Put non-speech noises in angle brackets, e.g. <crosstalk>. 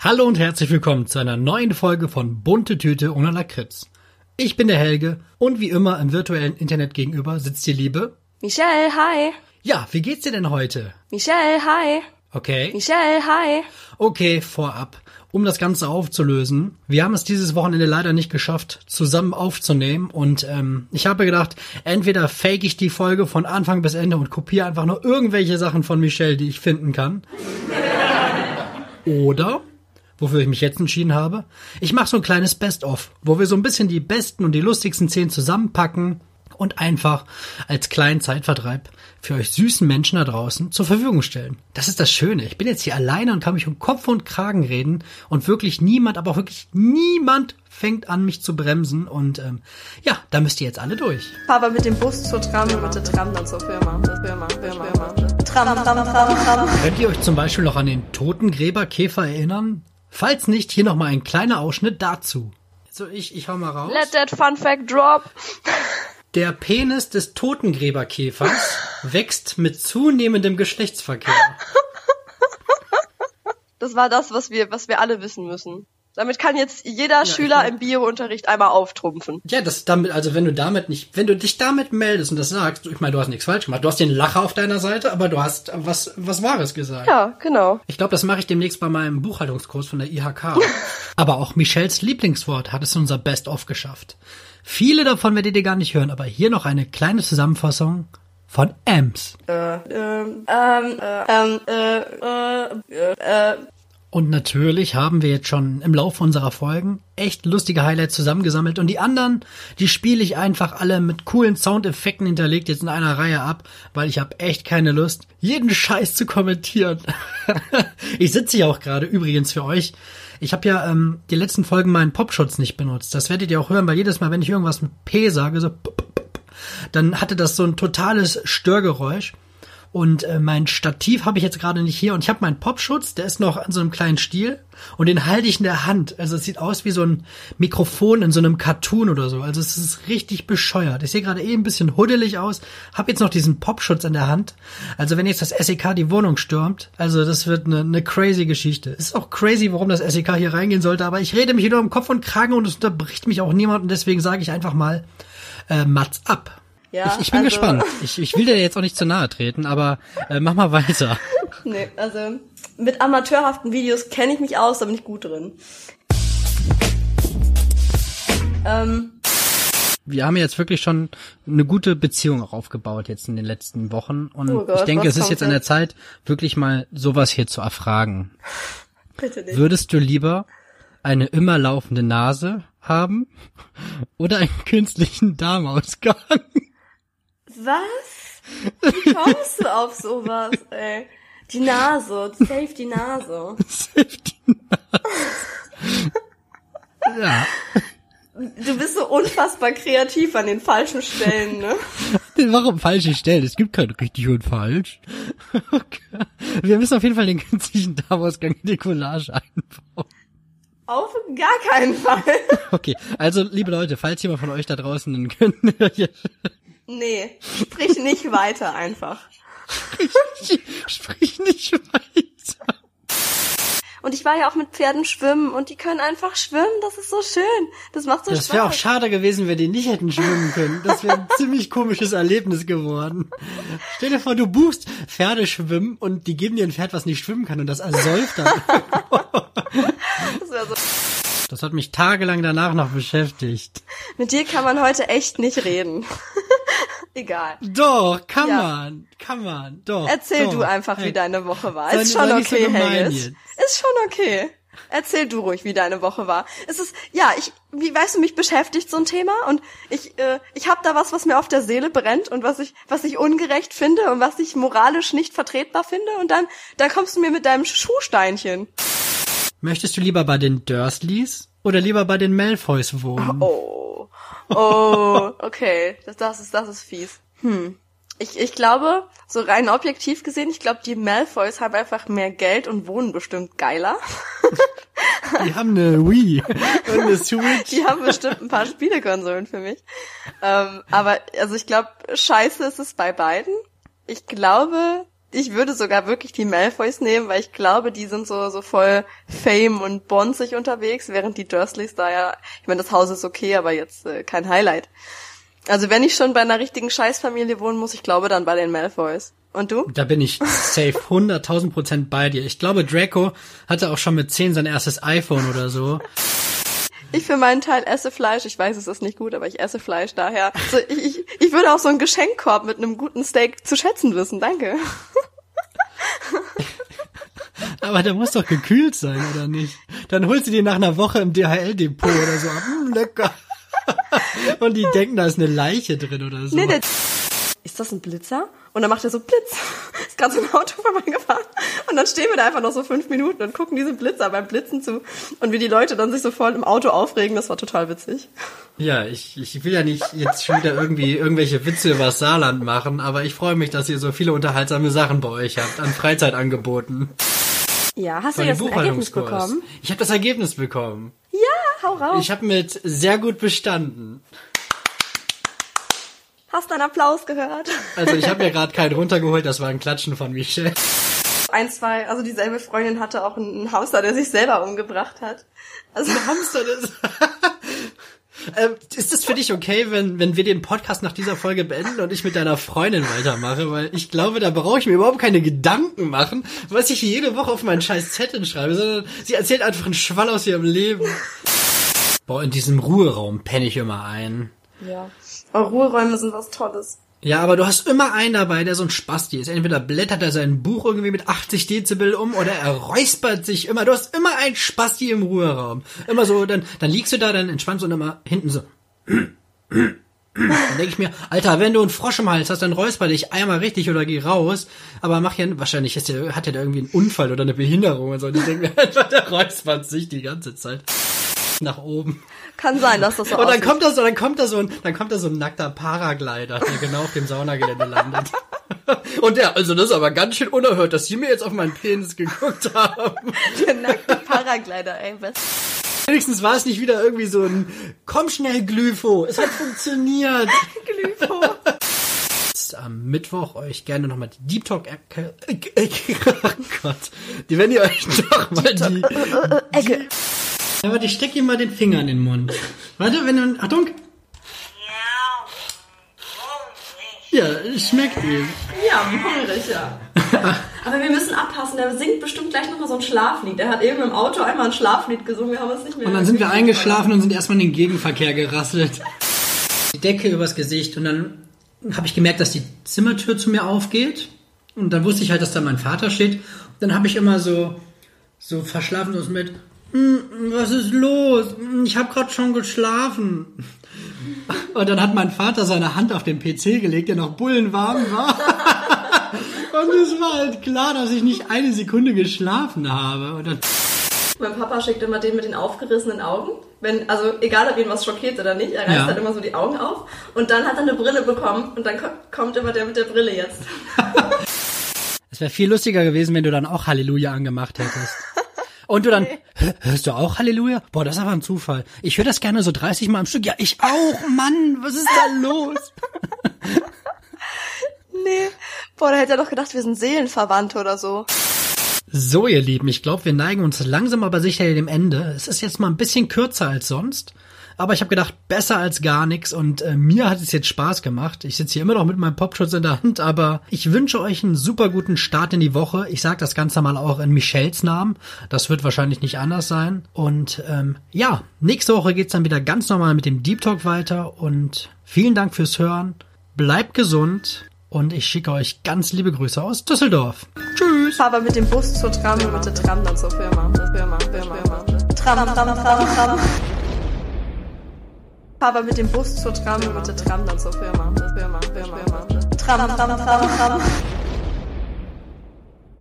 Hallo und herzlich willkommen zu einer neuen Folge von Bunte Tüte ohne Lakritz. Ich bin der Helge und wie immer im virtuellen Internet gegenüber sitzt die Liebe. Michelle, hi. Ja, wie geht's dir denn heute? Michelle, hi. Okay. Michelle, hi. Okay, vorab. Um das Ganze aufzulösen. Wir haben es dieses Wochenende leider nicht geschafft, zusammen aufzunehmen. Und ähm, ich habe gedacht, entweder fake ich die Folge von Anfang bis Ende und kopiere einfach nur irgendwelche Sachen von Michelle, die ich finden kann. <laughs> Oder, wofür ich mich jetzt entschieden habe, ich mache so ein kleines Best-of, wo wir so ein bisschen die besten und die lustigsten Szenen zusammenpacken und einfach als kleinen Zeitvertreib für euch süßen Menschen da draußen zur Verfügung stellen. Das ist das Schöne. Ich bin jetzt hier alleine und kann mich um Kopf und Kragen reden und wirklich niemand, aber auch wirklich niemand fängt an, mich zu bremsen und ähm, ja, da müsst ihr jetzt alle durch. Aber mit dem Bus zur Tram und mit der Tram dann zur Firma. Firma, Firma, Firma. Tram, Tram, Tram, Tram. Könnt ihr euch zum Beispiel noch an den Totengräberkäfer erinnern? Falls nicht, hier nochmal ein kleiner Ausschnitt dazu. So, ich, ich hau mal raus. Let that fun fact drop. Der Penis des Totengräberkäfers <laughs> wächst mit zunehmendem Geschlechtsverkehr. Das war das, was wir, was wir alle wissen müssen. Damit kann jetzt jeder ich Schüler im Biounterricht einmal auftrumpfen. Ja, das damit, also wenn du damit nicht, wenn du dich damit meldest und das sagst, ich meine, du hast nichts falsch gemacht, du hast den Lacher auf deiner Seite, aber du hast was, was Wahres gesagt. Ja, genau. Ich glaube, das mache ich demnächst bei meinem Buchhaltungskurs von der IHK. <laughs> aber auch Michelles Lieblingswort hat es in unser Best-of geschafft. Viele davon werdet ihr gar nicht hören, aber hier noch eine kleine Zusammenfassung von Ems. Ähm, ähm, äh, ähm, äh, äh, äh, Und natürlich haben wir jetzt schon im Laufe unserer Folgen echt lustige Highlights zusammengesammelt und die anderen, die spiele ich einfach alle mit coolen Soundeffekten hinterlegt jetzt in einer Reihe ab, weil ich habe echt keine Lust, jeden Scheiß zu kommentieren. <laughs> ich sitze hier auch gerade übrigens für euch. Ich habe ja ähm, die letzten Folgen meinen Popschutz nicht benutzt. Das werdet ihr auch hören, weil jedes Mal, wenn ich irgendwas mit P sage, so dann hatte das so ein totales Störgeräusch. Und äh, mein Stativ habe ich jetzt gerade nicht hier und ich habe meinen Popschutz, der ist noch an so einem kleinen Stiel und den halte ich in der Hand. Also es sieht aus wie so ein Mikrofon in so einem Cartoon oder so. Also es ist richtig bescheuert. Ich sehe gerade eh ein bisschen huddelig aus, habe jetzt noch diesen Popschutz in der Hand. Also wenn jetzt das SEK die Wohnung stürmt, also das wird eine, eine crazy Geschichte. Ist auch crazy, warum das SEK hier reingehen sollte, aber ich rede mich nur im Kopf und Kragen und es unterbricht mich auch niemand und deswegen sage ich einfach mal äh, Mats ab. Ja. Ich, ich bin also, gespannt. Ich, ich will dir jetzt auch nicht zu nahe treten, aber äh, mach mal weiter. <laughs> Nee, also mit amateurhaften Videos kenne ich mich aus, da bin ich gut drin. Ähm, Wir haben jetzt wirklich schon eine gute Beziehung auch aufgebaut jetzt in den letzten Wochen und Oh Gott, ich denke, es ist jetzt an der? Zeit, wirklich mal sowas hier zu erfragen. bitte nicht. Würdest du lieber eine immer laufende Nase haben oder einen künstlichen Darmausgang? Was? Wie kommst du auf sowas, ey? Die Nase, safe die Nase. <laughs> Safety Nase. ja. Du bist so unfassbar kreativ an den falschen Stellen, ne? Warum falsche Stellen? Es gibt kein richtig und falsch. Okay. Wir müssen auf jeden Fall den künstlichen Darmausgang in die Collage einbauen. Auf gar keinen Fall. Okay, also liebe Leute, falls jemand von euch da draußen einen könnt, Nee, sprich nicht weiter einfach. sprich nicht weiter. Und ich war ja auch mit Pferden schwimmen und die können einfach schwimmen, das ist so schön. Das macht so Das wäre auch Spaß. schade gewesen, wenn die nicht hätten schwimmen können. Das wäre ein <laughs> ziemlich komisches Erlebnis geworden. Stell dir vor, du buchst Pferde schwimmen und die geben dir ein Pferd, was nicht schwimmen kann und das ersäuft dann. <laughs> Das wär so. Das hat mich tagelang danach noch beschäftigt. Mit dir kann man heute echt nicht reden. Egal. Doch, kann Ja. man, kann man, doch. Erzähl doch. du einfach, Hey, wie deine Woche war. Ist schon so okay, gemein Helges. Ist schon okay. Erzähl du ruhig, wie deine Woche war. Es ist, ja, ich, wie weißt du, mich beschäftigt so ein Thema und ich, äh, ich habe da was, was mir auf der Seele brennt und was ich, was ich ungerecht finde und was ich moralisch nicht vertretbar finde und dann, dann kommst du mir mit deinem Schuhsteinchen. Möchtest du lieber bei den Dursleys oder lieber bei den Malfoys wohnen? Oh, oh, okay, das, das ist, das ist fies. Hm. Ich, ich glaube, so rein objektiv gesehen, ich glaube, die Malfoys haben einfach mehr Geld und wohnen bestimmt geiler. Die haben eine Wii und eine Switch. Die haben bestimmt ein paar Spielekonsolen für mich. Ähm, aber also ich glaube, scheiße ist es bei beiden. Ich glaube, ich würde sogar wirklich die Malfoys nehmen, weil ich glaube, die sind so, so voll Fame und bonzig unterwegs, während die Dursleys da ja, ich meine, das Haus ist okay, aber jetzt äh, kein Highlight. Also wenn ich schon bei einer richtigen Scheißfamilie wohnen muss, ich glaube dann bei den Malfoys. Und du? Da bin ich safe 100.000 Prozent bei dir. Ich glaube, Draco hatte auch schon mit 10 sein erstes iPhone oder so. Ich für meinen Teil esse Fleisch. Ich weiß, es ist nicht gut, aber ich esse Fleisch daher. Also ich, ich, ich würde auch so einen Geschenkkorb mit einem guten Steak zu schätzen wissen. Danke. Aber der muss doch gekühlt sein, oder nicht? Dann holst du die nach einer Woche im DHL-Depot oder so. Mm, lecker. <laughs> Und die denken, da ist eine Leiche drin oder so. Nee, der ist das ein Blitzer? Und dann macht er so Blitz. Ist gerade so ein Auto vorbeigefahren. Und dann stehen wir da einfach noch so fünf Minuten und gucken diesem Blitzer beim Blitzen zu. Und wie die Leute dann sich so voll im Auto aufregen, das war total witzig. Ja, ich, ich will ja nicht jetzt schon wieder irgendwie irgendwelche Witze über Saarland machen, aber ich freue mich, dass ihr so viele unterhaltsame Sachen bei euch habt an Freizeitangeboten. Ja, hast du jetzt ein Ergebnis bekommen? Ich habe das Ergebnis bekommen. Ja, hau raus. Ich habe mit sehr gut bestanden. Hast deinen Applaus gehört? Also ich habe mir <laughs> gerade keinen runtergeholt, das war ein Klatschen von Michelle. Ein, zwei, also dieselbe Freundin hatte auch einen Hamster, der sich selber umgebracht hat. Also ein Hamster, das <laughs> ähm, ist es für dich okay, wenn, wenn wir den Podcast nach dieser Folge beenden und ich mit deiner Freundin weitermache? Weil ich glaube, da brauche ich mir überhaupt keine Gedanken machen, was ich jede Woche auf meinen scheiß Zettel schreibe, sondern sie erzählt einfach einen Schwall aus ihrem Leben. Boah, in diesem Ruheraum penne ich immer ein. Ja. Aber Ruheräume sind was Tolles. Ja, aber du hast immer einen dabei, der so ein Spasti ist. Entweder blättert er sein Buch irgendwie mit 80 Dezibel um oder er räuspert sich immer. Du hast immer einen Spasti im Ruheraum. Immer so, dann, dann liegst du da, dann entspannst du und immer hinten so. Dann denke ich mir, Alter, wenn du einen Frosch im Hals hast, dann räusper dich einmal richtig oder geh raus. Aber mach ja, wahrscheinlich ist der, hat er da irgendwie einen Unfall oder eine Behinderung und so. Und ich denke mir einfach, <laughs> der räuspert sich die ganze Zeit nach oben. Kann sein, dass das so Und dann kommt da so, dann kommt da so ein, dann kommt da so ein nackter Paraglider, der genau auf dem Saunagelände landet. <laughs> Und der, also das ist aber ganz schön unerhört, dass Sie mir jetzt auf meinen Penis geguckt haben. Der nackte Paraglider, ey, was? Wenigstens war es nicht wieder irgendwie so ein Komm schnell, Glypho. Es hat funktioniert. <laughs> Glypho. Am Mittwoch euch gerne nochmal die Deep Talk Ecke. <laughs> Oh Gott. Die, wenn ihr euch doch mal die. Ecke. Ja, warte, ich steck ihm mal den Finger in den Mund. Warte, wenn du. Achtung! Ja, schmeckt ihm. Ja, hungrig, ja. <laughs> Aber wir müssen abpassen, der singt bestimmt gleich nochmal so ein Schlaflied. Der hat eben im Auto einmal ein Schlaflied gesungen, wir haben es nicht mehr. Und dann sind wir eingeschlafen und sind erstmal in den Gegenverkehr gerasselt. Die Decke übers Gesicht und dann habe ich gemerkt, dass die Zimmertür zu mir aufgeht. Und dann wusste ich halt, dass da mein Vater steht. Dann habe ich immer so, so verschlafen so mit, was ist los? Hm, Ich habe gerade schon geschlafen. Und dann hat mein Vater seine Hand auf den PC gelegt, der noch bullenwarm war. <laughs> Und es war halt klar, dass ich nicht eine Sekunde geschlafen habe. Und dann Mein Papa schickt immer den mit den aufgerissenen Augen. Wenn, also egal ob ihn was schockiert oder nicht, er reißt Ja. dann immer so die Augen auf und dann hat er eine Brille bekommen und dann ko kommt immer der mit der Brille jetzt. <laughs> Es wäre viel lustiger gewesen, wenn du dann auch Halleluja angemacht hättest. Und du dann, "Hä, hörst du auch Halleluja? Boah, das ist aber ein Zufall. Ich höre das gerne so 30 Mal am Stück. Ja, ich auch, Mann, was ist da los? <laughs> Nee. Boah, da hätte er doch gedacht, wir sind Seelenverwandte oder so. So, ihr Lieben, ich glaube, wir neigen uns langsam aber sicher dem Ende. Es ist jetzt mal ein bisschen kürzer als sonst. Aber ich habe gedacht, besser als gar nichts und äh, mir hat es jetzt Spaß gemacht. Ich sitze hier immer noch mit meinem Popschutz in der Hand, aber ich wünsche euch einen super guten Start in die Woche. Ich sage das Ganze mal auch in Michelles Namen. Das wird wahrscheinlich nicht anders sein. Und ähm, ja, nächste Woche geht's dann wieder ganz normal mit dem Deep Talk weiter und vielen Dank fürs Hören. Bleibt gesund und ich schicke euch ganz liebe Grüße aus Düsseldorf. Tschüss. Fahr aber mit dem Bus zur Tram und mit der Tram dann zur Firma. Firma, Firma, Firma. Tram, Tram, Tram, Tram. Aber mit dem Bus zur Tram und mit der Tram dann zur Firma. Firma, Firma, Firma. Tram, Tram, Tram, Tram.